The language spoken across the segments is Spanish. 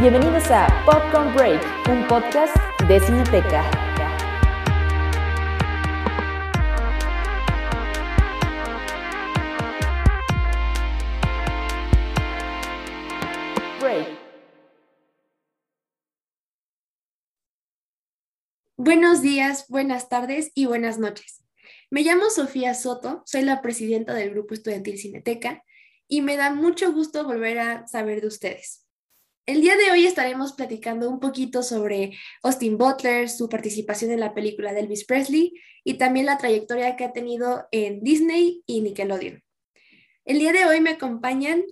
Bienvenidos a Popcorn Break, un podcast de Cineteca. Break. Buenos días, buenas tardes y buenas noches. Me llamo Sofía Soto, soy la presidenta del Grupo Estudiantil Cineteca y me da mucho gusto volver a saber de ustedes. El día de hoy estaremos platicando un poquito sobre Austin Butler, su participación en la película de Elvis Presley y también la trayectoria que ha tenido en Disney y Nickelodeon. El día de hoy me acompañan.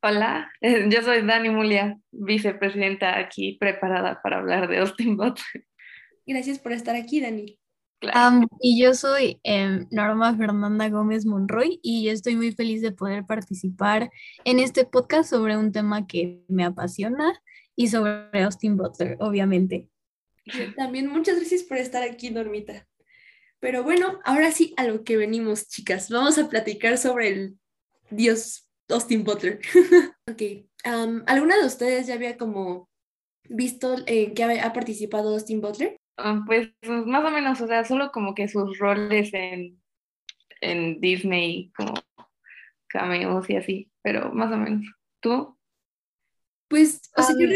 Hola, yo soy Dani Mulia, vicepresidenta aquí preparada para hablar de Austin Butler. Gracias por estar aquí, Dani. Um, y yo soy em, Norma Fernanda Gómez Monroy y yo estoy muy feliz de poder participar en este podcast sobre un tema que me apasiona y sobre Austin Butler, obviamente. También muchas gracias por estar aquí, Normita. Pero bueno, ahora sí a lo que venimos, chicas. Vamos a platicar sobre el dios Austin Butler. ok, um, ¿alguna de ustedes ya había como visto eh, que ha participado Austin Butler? Ah, pues más o menos, o sea, solo como que sus roles en, en Disney, como cameos y así, pero más o menos. ¿Tú? Pues, o sea, yo,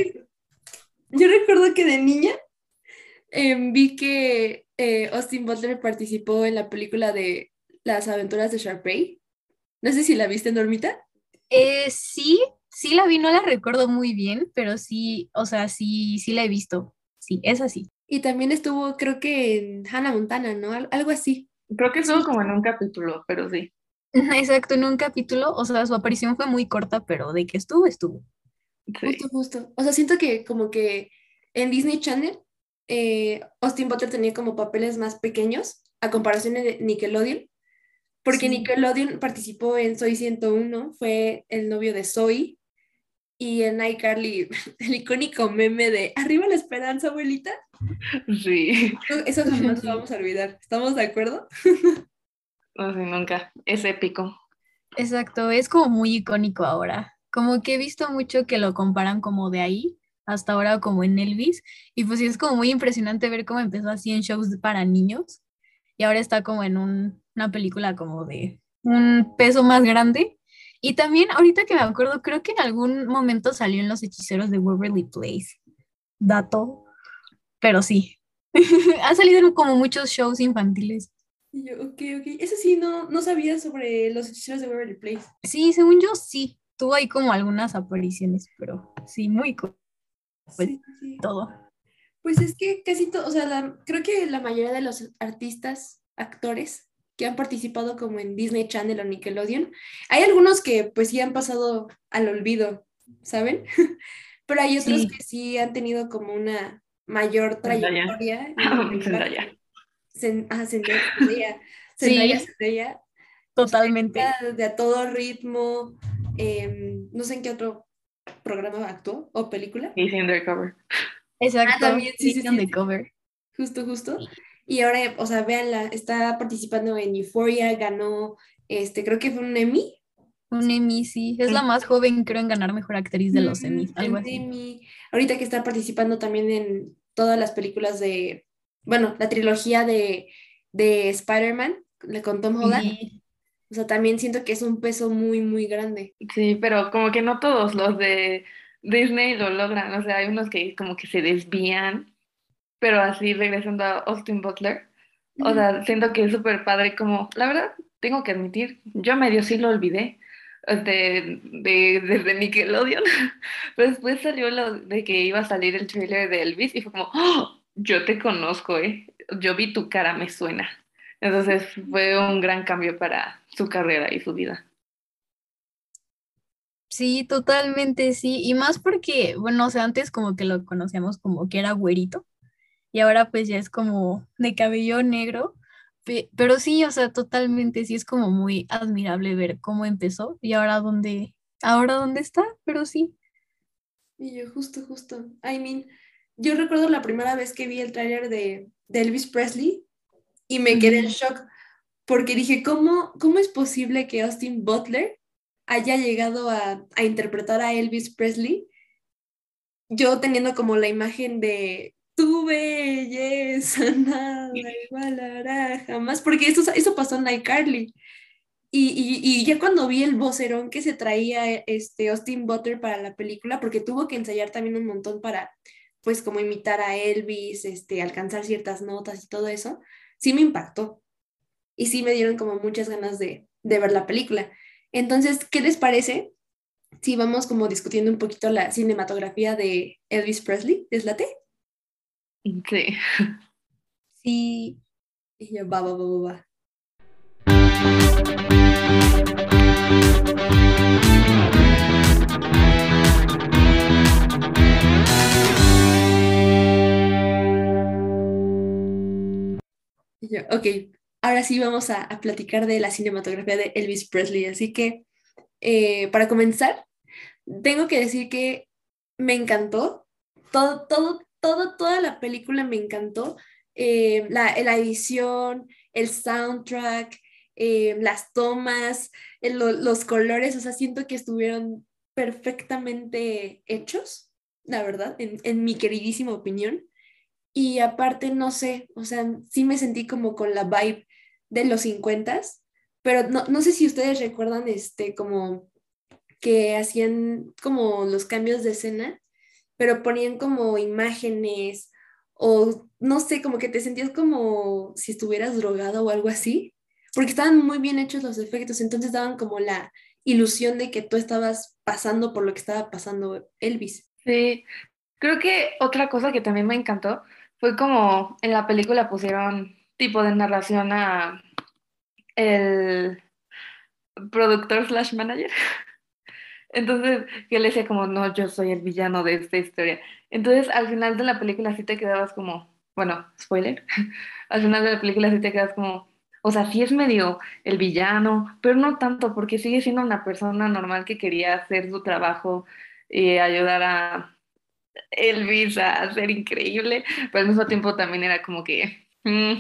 yo, recuerdo que de niña em, vi que eh, Austin Butler participó en la película de Las aventuras de Sharpay. No sé si la viste, Normita. Eh, sí, sí la vi, no la recuerdo muy bien, pero sí, o sea, sí, sí la he visto. Sí, es así. Y también estuvo, creo que en Hannah Montana, ¿no? Algo así. Creo que estuvo como en un capítulo, pero sí. Exacto, en un capítulo, o sea, su aparición fue muy corta, pero de que estuvo, estuvo. Justo, justo. O sea, siento que como que en Disney Channel, eh, Austin Butler tenía como papeles más pequeños a comparación de Nickelodeon, porque Nickelodeon participó en Soy 101, fue el novio de Zoe, y en iCarly, el icónico meme de Arriba la esperanza, abuelita. Sí. Eso jamás lo vamos a olvidar. ¿Estamos de acuerdo? No sé, nunca. Es épico. Exacto, es como muy icónico ahora. Como que he visto mucho que lo comparan como de ahí hasta ahora como en Elvis. Y pues sí, es como muy impresionante ver cómo empezó así en shows para niños. Y ahora está como en una película como de un peso más grande y también, ahorita que me acuerdo, creo que en algún momento salió en Los Hechiceros de Waverly Place. Dato. Pero sí. ha salido en como muchos shows infantiles. yo, ok, ok. Eso sí, no, no sabía sobre Los Hechiceros de Waverly Place. Sí, según yo, sí. Tuvo ahí como algunas apariciones, pero sí, muy cool. Pues, todo. Pues es que casi todo, o sea, creo que la mayoría de los artistas, actores, que han participado como en Disney Channel o Nickelodeon. Hay algunos que pues sí han pasado al olvido, ¿saben? Pero hay otros que sí han tenido como una mayor trayectoria. Zendaya. Ah, Zendaya. Zendaya, Zendaya. Totalmente. De a todo ritmo. Em, no sé en qué otro programa actuó o película. He's Undercover. Exacto. Ah, también, sí, sí, sí, Cover. Justo, justo. Y ahora, o sea, véanla, está participando en Euphoria, ganó, este, creo que fue un Emmy. Un Emmy, sí. Es la más joven, creo, en ganar Mejor Actriz de los Emmy. Algo así. Emmy. Ahorita que está participando también en todas las películas de, bueno, la trilogía de, de Spider-Man con Tom Holland. O sea, también siento que es un peso muy, muy grande. Sí, pero como que no todos los de Disney lo logran. O sea, hay unos que como que se desvían pero así regresando a Austin Butler, o sea, siento que es súper padre como, la verdad, tengo que admitir, yo medio sí lo olvidé, de, de, desde Nickelodeon, pero después salió lo de que iba a salir el trailer de Elvis y fue como, ¡Oh! yo te conozco, ¿eh? yo vi tu cara, me suena. Entonces fue un gran cambio para su carrera y su vida. Sí, totalmente, sí. Y más porque, bueno, o sea, antes como que lo conocíamos como que era güerito y ahora pues ya es como de cabello negro. Pero sí, o sea, totalmente, sí es como muy admirable ver cómo empezó y ahora dónde, ahora dónde está, pero sí. Y yo, justo, justo. I mean, yo recuerdo la primera vez que vi el tráiler de, Elvis Presley y me quedé en shock porque dije, ¿cómo, ¿cómo es posible que Austin Butler haya llegado a, a interpretar a Elvis Presley yo teniendo como la imagen de tu belleza, nada igualará jamás, porque eso, eso pasó en iCarly. Y, y, y, ya cuando vi el vocerón que se traía este Austin Butler para la película, porque tuvo que ensayar también un montón para, pues, como imitar a Elvis, este, alcanzar ciertas notas y todo eso, sí me impactó. Y sí me dieron como muchas ganas de, de ver la película. Entonces, ¿qué les parece si vamos como discutiendo un poquito la cinematografía de Elvis Presley? ¿Les late? Sí. Sí. Y yo, va, va, va, va, ok, ahora sí vamos a, a, platicar de la cinematografía de Elvis Presley. Así que, eh, para comenzar, tengo que decir que me encantó. Todo, todo, todo, toda la película me encantó. Eh, la, la, edición, el soundtrack, eh, las tomas, lo, los colores, o sea, siento que estuvieron perfectamente hechos, la verdad, en, en mi queridísima opinión. Y aparte, no sé, o sea, sí me sentí como con la vibe de los 50, pero no, no sé si ustedes recuerdan este, como que hacían como los cambios de escena, pero ponían como imágenes o no sé, como que te sentías como si estuvieras drogado o algo así, porque estaban muy bien hechos los efectos, entonces daban como la ilusión de que tú estabas pasando por lo que estaba pasando Elvis. Sí, creo que otra cosa que también me encantó fue como en la película pusieron tipo de narración a el productor slash manager. Entonces, que le decía como, no, yo soy el villano de esta historia. Entonces, al final de la película sí te quedabas como, bueno, spoiler, al final de la película sí te quedas como, o sea, sí es medio el villano, pero no tanto, porque sigue siendo una persona normal que quería hacer su trabajo y ayudar a Elvis a ser increíble, pero al mismo tiempo también era como que, mm,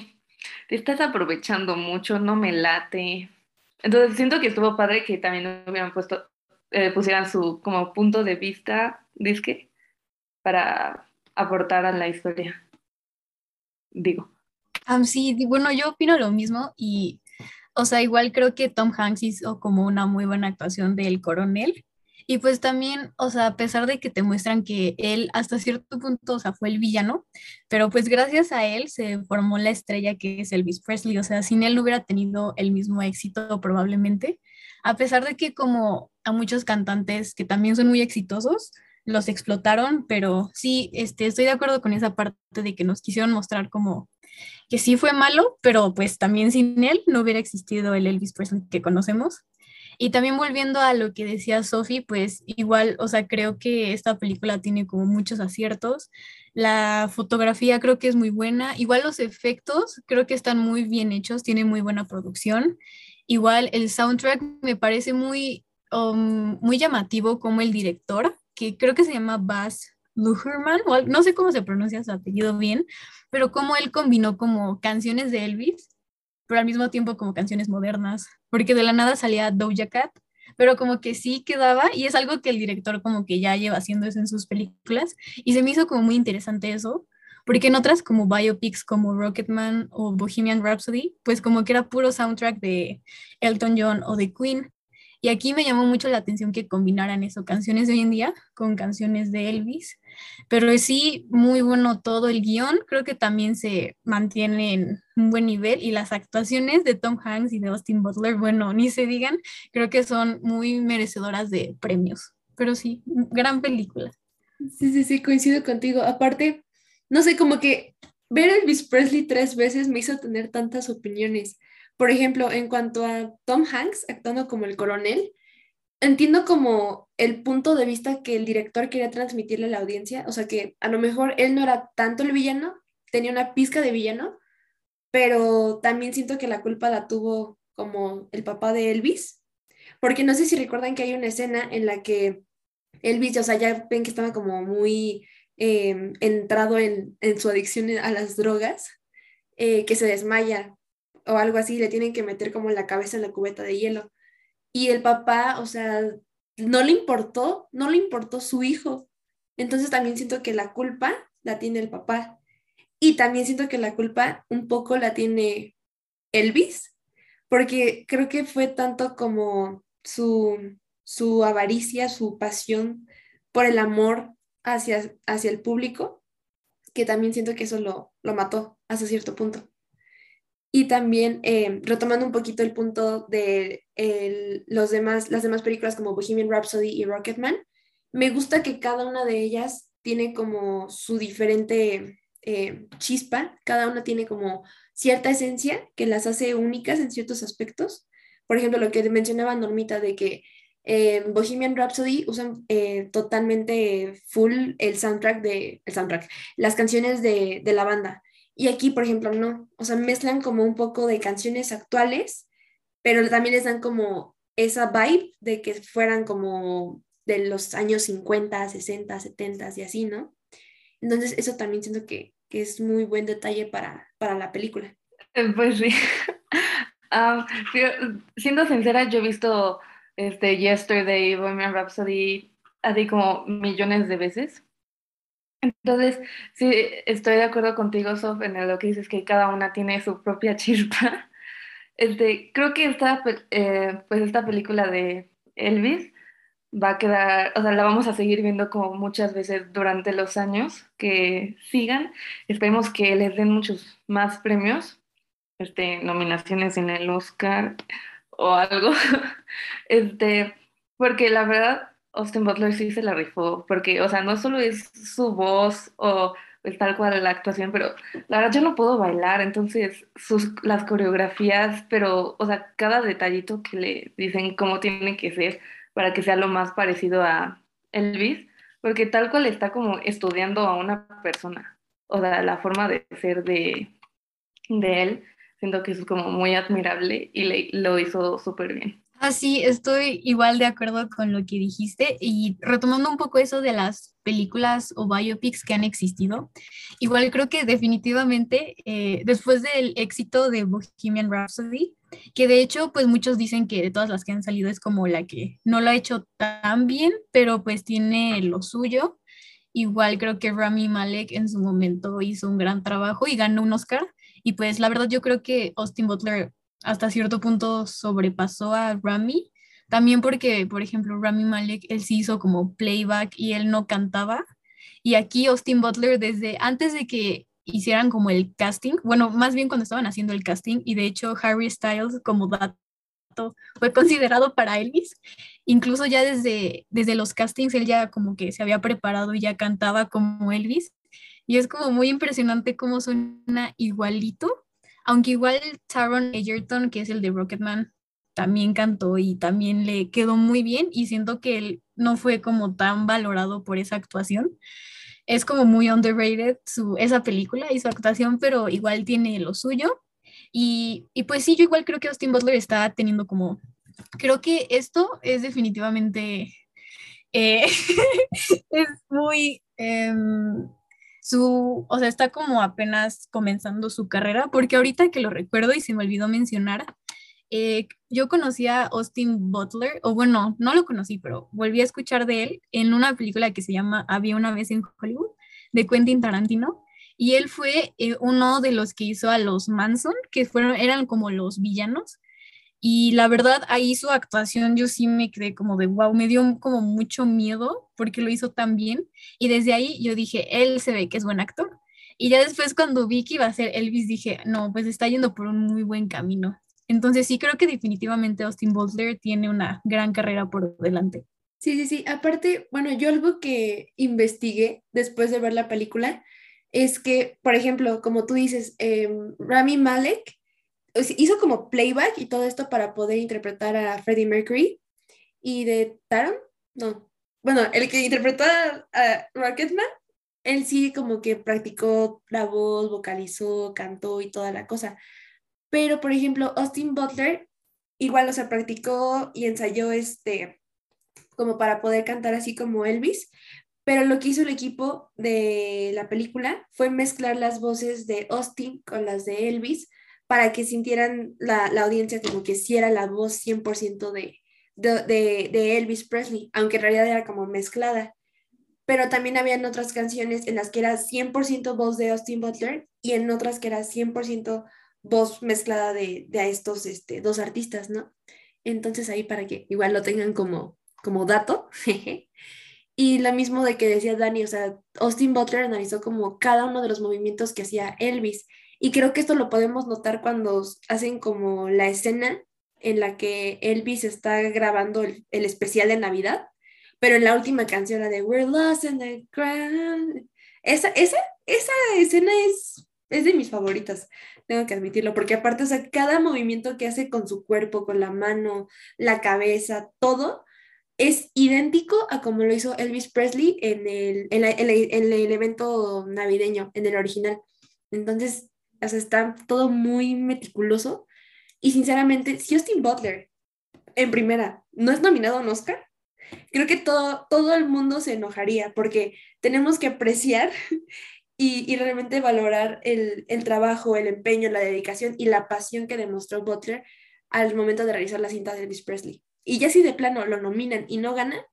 te estás aprovechando mucho, no me late. Entonces siento que estuvo padre que también hubieran puesto eh, pusieran su como punto de vista, disque, para aportar a la historia. Digo. Um, sí, bueno, yo opino lo mismo y, o sea, igual creo que Tom Hanks hizo como una muy buena actuación del coronel. Y pues también, o sea, a pesar de que te muestran que él hasta cierto punto, o sea, fue el villano, pero pues gracias a él se formó la estrella que es Elvis Presley, o sea, sin él no hubiera tenido el mismo éxito probablemente, a pesar de que como a muchos cantantes que también son muy exitosos, los explotaron, pero sí, este, estoy de acuerdo con esa parte de que nos quisieron mostrar como que sí fue malo, pero pues también sin él no hubiera existido el Elvis Presley que conocemos. Y también volviendo a lo que decía Sophie, pues igual, o sea, creo que esta película tiene como muchos aciertos. La fotografía creo que es muy buena. Igual los efectos creo que están muy bien hechos, tiene muy buena producción. Igual el soundtrack me parece muy, um, muy llamativo como el director, que creo que se llama Baz Luhrmann, o no sé cómo se pronuncia su apellido bien, pero como él combinó como canciones de Elvis pero al mismo tiempo como canciones modernas, porque de la nada salía Doja Cat, pero como que sí quedaba y es algo que el director como que ya lleva haciendo eso en sus películas y se me hizo como muy interesante eso, porque en otras como biopics como Rocketman o Bohemian Rhapsody, pues como que era puro soundtrack de Elton John o de Queen, y aquí me llamó mucho la atención que combinaran eso, canciones de hoy en día con canciones de Elvis. Pero sí, muy bueno todo el guion. Creo que también se mantiene en un buen nivel. Y las actuaciones de Tom Hanks y de Austin Butler, bueno, ni se digan, creo que son muy merecedoras de premios. Pero sí, gran película. Sí, sí, sí, coincido contigo. Aparte, no sé, como que ver Elvis Presley tres veces me hizo tener tantas opiniones por ejemplo, en cuanto a Tom Hanks actuando como el coronel, entiendo como el punto de vista que el director quería transmitirle a la audiencia, o sea que a lo mejor él no era tanto el villano, tenía una pizca de villano, pero también siento que la culpa la tuvo como el papá de Elvis, porque no sé si recuerdan que hay una escena en la que Elvis, o sea, ya ven que estaba como muy em, entrado en, su adicción a las drogas, eh, que se desmaya o algo así, le tienen que meter como la cabeza en la cubeta de hielo. Y el papá, o sea, no le importó, no le importó su hijo. Entonces también siento que la culpa la tiene el papá. Y también siento que la culpa un poco la tiene Elvis, porque creo que fue tanto como su, su avaricia, su pasión por el amor hacia, hacia el público, que también siento que eso lo, lo mató hasta cierto punto. Y también eh, retomando un poquito el punto de los demás, las demás películas como Bohemian Rhapsody y Rocketman, me gusta que cada una de ellas tiene como su diferente eh, chispa, cada una tiene como cierta esencia que las hace únicas en ciertos aspectos. Por ejemplo, lo que mencionaba Normita de que en Bohemian Rhapsody usan eh, totalmente full el soundtrack de el soundtrack, las canciones de, de, la banda. Y aquí, por ejemplo, no. O sea, mezclan como un poco de canciones actuales, pero también les dan como esa vibe de que fueran como de los años 50, 60, 70 y así, ¿no? Entonces, eso también siento que, que es muy buen detalle para, para la película. Eh, pues sí. um, siendo sincera, yo he visto este, Yesterday, Bohemian Rhapsody, así como millones de veces. Entonces, sí, estoy de acuerdo contigo, Sof, en lo que dices que cada una tiene su propia chispa. Este, creo que esta, eh, pues esta película de Elvis va a quedar, o sea, la vamos a seguir viendo como muchas veces durante los años que sigan. Esperemos que les den muchos más premios, este, nominaciones en el Oscar o algo. este, porque la verdad, Austin Butler sí se la rifó, porque, o sea, no solo es su voz o es tal cual la actuación, pero la verdad yo no puedo bailar, entonces sus, las coreografías, pero, o sea, cada detallito que le dicen cómo tiene que ser para que sea lo más parecido a Elvis, porque tal cual está como estudiando a una persona, o sea, la forma de ser de, de él siento que es como muy admirable y le, lo hizo súper bien. Ah, sí, estoy igual de acuerdo con lo que dijiste y retomando un poco eso de las películas o biopics que han existido, igual creo que definitivamente eh, después del éxito de Bohemian Rhapsody, que de hecho pues muchos dicen que de todas las que han salido es como la que no lo ha hecho tan bien, pero pues tiene lo suyo. Igual creo que Rami Malek en su momento hizo un gran trabajo y ganó un Oscar y pues la verdad yo creo que Austin Butler hasta cierto punto sobrepasó a Rami, también porque, por ejemplo, Rami Malek, él sí hizo como playback y él no cantaba. Y aquí Austin Butler, desde antes de que hicieran como el casting, bueno, más bien cuando estaban haciendo el casting, y de hecho Harry Styles como dato fue considerado para Elvis. Incluso ya desde, desde los castings él ya como que se había preparado y ya cantaba como Elvis. Y es como muy impresionante cómo suena igualito, aunque igual Taron Egerton, que es el de Rocketman, también cantó y también le quedó muy bien y siento que él no fue como tan valorado por esa actuación. Es como muy underrated su, esa película y su actuación, pero igual tiene lo suyo. Y, y pues sí, yo igual creo que Austin Butler está teniendo como, creo que esto es definitivamente, eh, es muy... Em, su, o sea, está como apenas comenzando su carrera, porque ahorita que lo recuerdo y se me olvidó mencionar, eh, yo conocí a Austin Butler, o bueno, no lo conocí, pero volví a escuchar de él en una película que se llama Había una vez en Hollywood, de Quentin Tarantino, y él fue eh, uno de los que hizo a los Manson, que fueron, eran como los villanos, y la verdad, ahí su actuación yo sí me quedé como de wow, me dio como mucho miedo porque lo hizo tan bien. Y desde ahí yo dije, él se ve que es buen actor. Y ya después cuando vi que iba a ser Elvis, dije, no, pues está yendo por un muy buen camino. Entonces sí creo que definitivamente Austin Butler tiene una gran carrera por delante. Sí, sí, sí. Aparte, bueno, yo algo que investigué después de ver la película es que, por ejemplo, como tú dices, em, Rami Malek hizo como playback y todo esto para poder interpretar a Freddie Mercury. Y de Taron, no, bueno, el que interpretó a, Rocketman, él sí como que practicó la voz, vocalizó, cantó y toda la cosa. Pero, por ejemplo, Austin Butler igual, o sea, practicó y ensayó este, como para poder cantar así como Elvis, pero lo que hizo el equipo de la película fue mezclar las voces de Austin con las de Elvis para que sintieran la, la audiencia como que sí era la voz 100% de, de, de, Elvis Presley, aunque en realidad era como mezclada. pero también habían otras canciones en las que era 100% voz de Austin Butler y en otras que era 100% voz mezclada de, de estos este, dos artistas, ¿no? Entonces ahí para que igual lo tengan como, como dato. y lo mismo de que decía Dani, o sea, Austin Butler analizó como cada uno de los movimientos que hacía Elvis. Y creo que esto lo podemos notar cuando hacen como la escena en la que Elvis está grabando el, el especial de Navidad pero en la última canción, la de We're Lost in the Ground, esa, esa, esa escena es, es de mis favoritas, tengo que admitirlo, porque aparte, o sea, cada movimiento que hace con su cuerpo, con la mano, la cabeza, todo, es idéntico a como lo hizo Elvis Presley en el, en, en el evento navideño, en el original. Entonces, o sea, está todo muy meticuloso. Y sinceramente, si Austin Butler en primera no es nominado a un Oscar, creo que todo, todo el mundo se enojaría porque tenemos que apreciar y, y realmente valorar el, el, trabajo, el empeño, la dedicación y la pasión que demostró Butler al momento de realizar la cinta de Elvis Presley. Y ya si de plano lo nominan y no gana,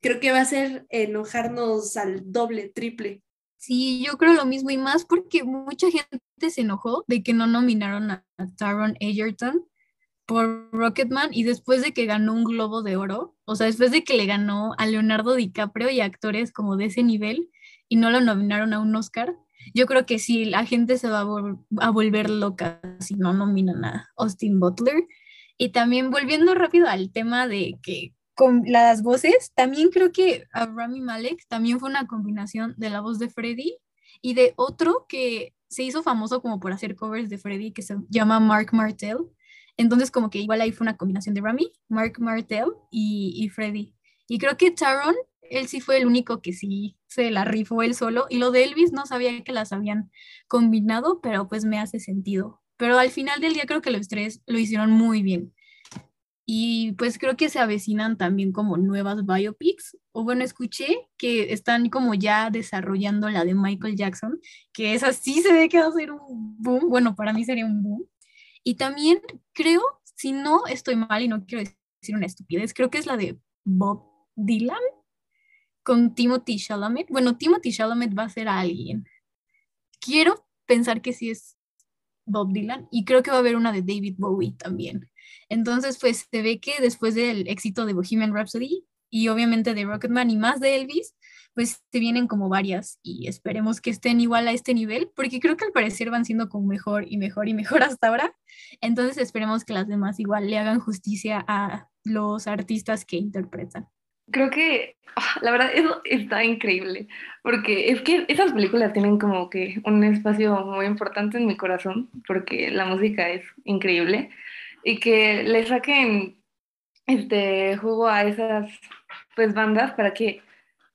creo que va a ser enojarnos al doble, triple. Sí, yo creo lo mismo y más porque mucha gente se enojó de que no nominaron a Taron Egerton por Rocketman y después de que ganó un Globo de Oro, o sea, después de que le ganó a Leonardo DiCaprio y actores como de ese nivel y no lo nominaron a un Oscar, yo creo que sí, la gente se va a, volver loca si no nominan a Austin Butler. Y también volviendo rápido al tema de que con las voces, también creo que a Rami Malek también fue una combinación de la voz de Freddy y de otro que se hizo famoso como por hacer covers de Freddy que se llama Mark Martel entonces, como que igual ahí fue una combinación de Rami, Mark Martel y, y Freddy. Y creo que Taron, él sí fue el único que sí se la rifó él solo. Y lo de Elvis no sabía que las habían combinado, pero pues me hace sentido. Pero al final del día creo que los tres lo hicieron muy bien. Y pues creo que se avecinan también como nuevas biopics. O bueno, escuché que están como ya desarrollando la de Michael Jackson, que esa sí se ve que va a ser un boom. Bueno, para mí sería un boom. Y también creo, si no estoy mal y no quiero decir una estupidez, creo que es la de Bob Dylan con Timothy Chalamet. Bueno, Timothy Chalamet va a ser alguien. Quiero pensar que sí es Bob Dylan y creo que va a haber una de David Bowie también. Entonces, pues se ve que después del éxito de Bohemian Rhapsody y obviamente de Rocketman y más de Elvis, pues se vienen como varias y esperemos que estén igual a este nivel, porque creo que al parecer van siendo como mejor y mejor y mejor hasta ahora. Entonces esperemos que las demás igual le hagan justicia a los artistas que interpretan. Creo que ah, la verdad eso está increíble, porque es que esas películas tienen como que un espacio muy importante en mi corazón, porque la música es increíble y que le saquen este jugo a esas pues bandas para que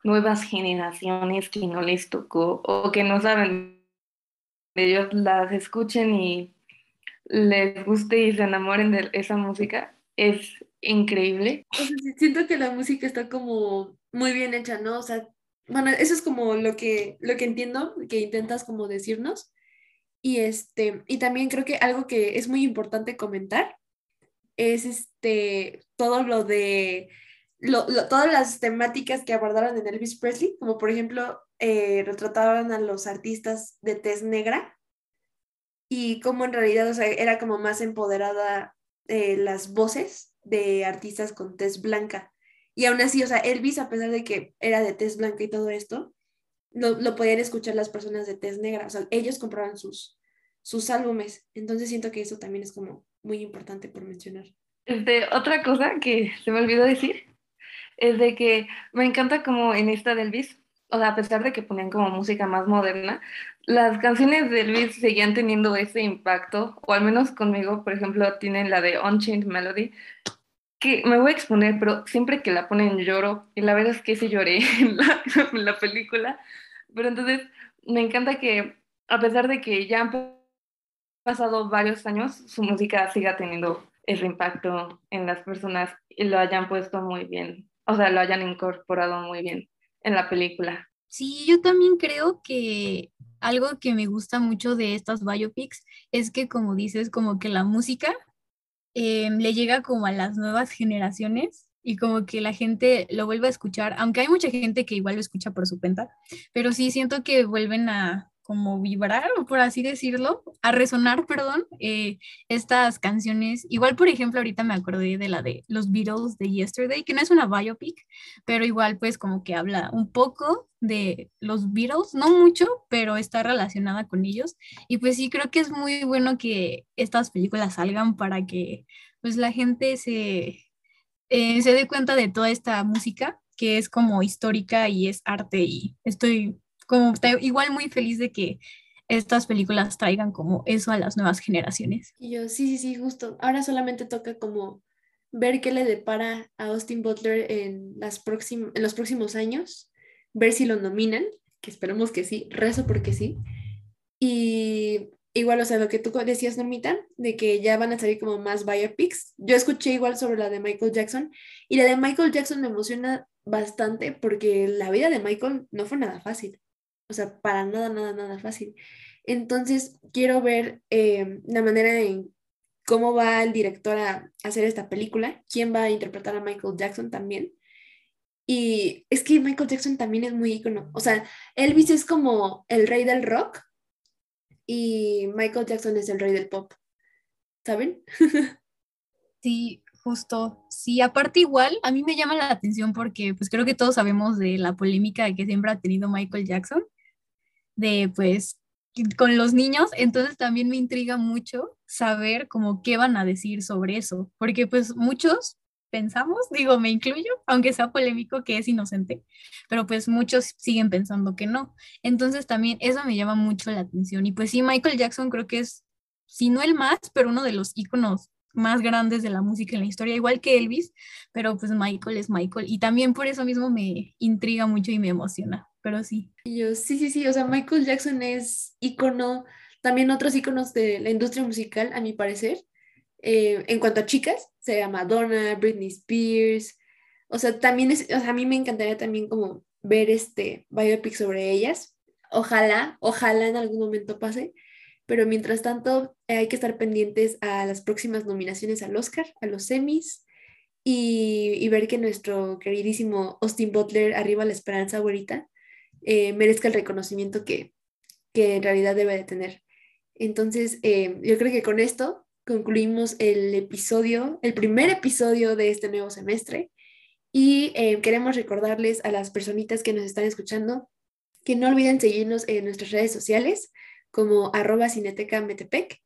nuevas generaciones que no les tocó o que no saben ellos las escuchen y les guste y se enamoren de esa música es increíble. siento que la música está como muy bien hecha, ¿no? O sea, bueno, eso es como lo que, lo que entiendo, que intentas como decirnos. Y este, y también creo que algo que es muy importante comentar es este todo lo de todas las temáticas que abordaron en Elvis Presley, como por ejemplo, eh, retrataban a los artistas de tez negra y cómo en realidad o sea, era como más empoderada eh, las voces de artistas con tez blanca. Y aún así, o sea, Elvis, a pesar de que era de tez blanca y todo esto, lo, lo podían escuchar las personas de tez negra. O sea, ellos compraban sus, sus álbumes. Entonces siento que eso también es como muy importante por mencionar. Este, otra cosa que se me olvidó decir es de que me encanta como en esta de Elvis, o sea, a pesar de que ponían como música más moderna, las canciones de Elvis seguían teniendo ese impacto, o al menos conmigo, por ejemplo, tienen la de Unchained Melody, que me voy a exponer, pero siempre que la ponen lloro, y la verdad es que sí lloré en la, en la película, pero entonces me encanta que a pesar de que ya han pasado varios años, su música siga teniendo ese impacto en las personas y lo hayan puesto muy bien o sea, lo hayan incorporado muy bien en la película. Sí, yo también creo que algo que me gusta mucho de estas biopics es que, como dices, como que la música em, le llega como a las nuevas generaciones y como que la gente lo vuelve a escuchar, aunque hay mucha gente que igual lo escucha por su cuenta, pero sí siento que vuelven a como vibrar, o por así decirlo, a resonar, perdón, eh, estas canciones. Igual, por ejemplo, ahorita me acordé de la de los Beatles de Yesterday, que no es una biopic, pero igual pues como que habla un poco de los Beatles, no mucho, pero está relacionada con ellos. Y pues sí, creo que es muy bueno que estas películas salgan para que pues la gente se, eh, se dé cuenta de toda esta música que es como histórica y es arte y estoy como igual muy feliz de que estas películas traigan como eso a las nuevas generaciones. Y yo, sí, sí, sí, justo. Ahora solamente toca como ver qué le depara a Austin Butler en, las en los próximos años, ver si lo nominan, que esperemos que sí, rezo porque sí. Y igual, o sea, lo que tú decías, Normita, de que ya van a salir como más biopics. Yo escuché igual sobre la de Michael Jackson y la de Michael Jackson me emociona bastante porque la vida de Michael no fue nada fácil. O sea, para nada, nada, nada fácil. Entonces, quiero ver eh, la manera en cómo va el director a hacer esta película, quién va a interpretar a Michael Jackson también. Y es que Michael Jackson también es muy ícono. O sea, Elvis es como el rey del rock y Michael Jackson es el rey del pop. ¿Saben? Sí, justo. Sí, aparte igual, a mí me llama la atención porque pues creo que todos sabemos de la polémica que siempre ha tenido Michael Jackson de pues con los niños, entonces también me intriga mucho saber como qué van a decir sobre eso, porque pues muchos pensamos, digo, me incluyo, aunque sea polémico que es inocente, pero pues muchos siguen pensando que no. Entonces también eso me llama mucho la atención. Y pues sí, Michael Jackson creo que es, si no el más, pero uno de los íconos más grandes de la música en la historia, igual que Elvis, pero pues Michael es Michael. Y también por eso mismo me intriga mucho y me emociona pero sí. yo, sí, sí, sí, o sea, Michael Jackson es ícono, también otros íconos de la industria musical, a mi parecer. Eh, en cuanto a chicas, se llama Madonna, Britney Spears, o sea, también es, o sea, a mí me encantaría también como ver este biopic sobre ellas. Ojalá, ojalá en algún momento pase, pero mientras tanto hay que estar pendientes a las próximas nominaciones al Oscar, a los semis, y, y ver que nuestro queridísimo Austin Butler arriba la esperanza ahorita eh, merezca el reconocimiento que, en realidad debe de tener. Entonces, eh, yo creo que con esto concluimos el episodio, el primer episodio de este nuevo semestre. Y eh, queremos recordarles a las personitas que nos están escuchando que no olviden seguirnos en nuestras redes sociales como arroba cineteca metepec.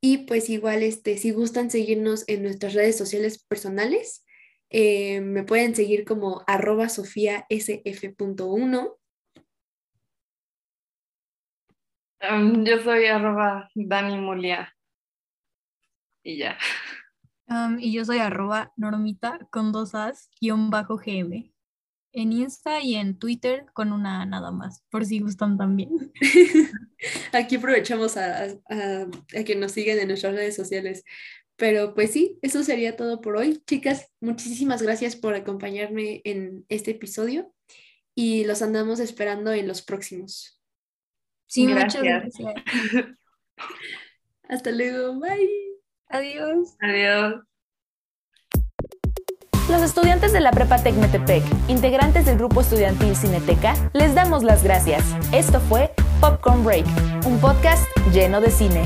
Y pues igual, este, si gustan seguirnos en nuestras redes sociales personales, me pueden seguir como arroba sofiasf.1 yo soy arroba Dani Mulia. Y ya. y yo soy arroba normita con dos as guion bajo gm. En Insta y en Twitter con una nada más, por si gustan también. Aquí aprovechamos a, que nos sigan en nuestras redes sociales. Pero pues sí, eso sería todo por hoy. Chicas, muchísimas gracias por acompañarme en este episodio y los andamos esperando en los próximos. Sí, muchas gracias. Hasta luego, bye. Adiós. Adiós. Los estudiantes de la Prepa Tecmetepec, integrantes del grupo estudiantil Cineteca, les damos las gracias. Esto fue Popcorn Break, un podcast lleno de cine.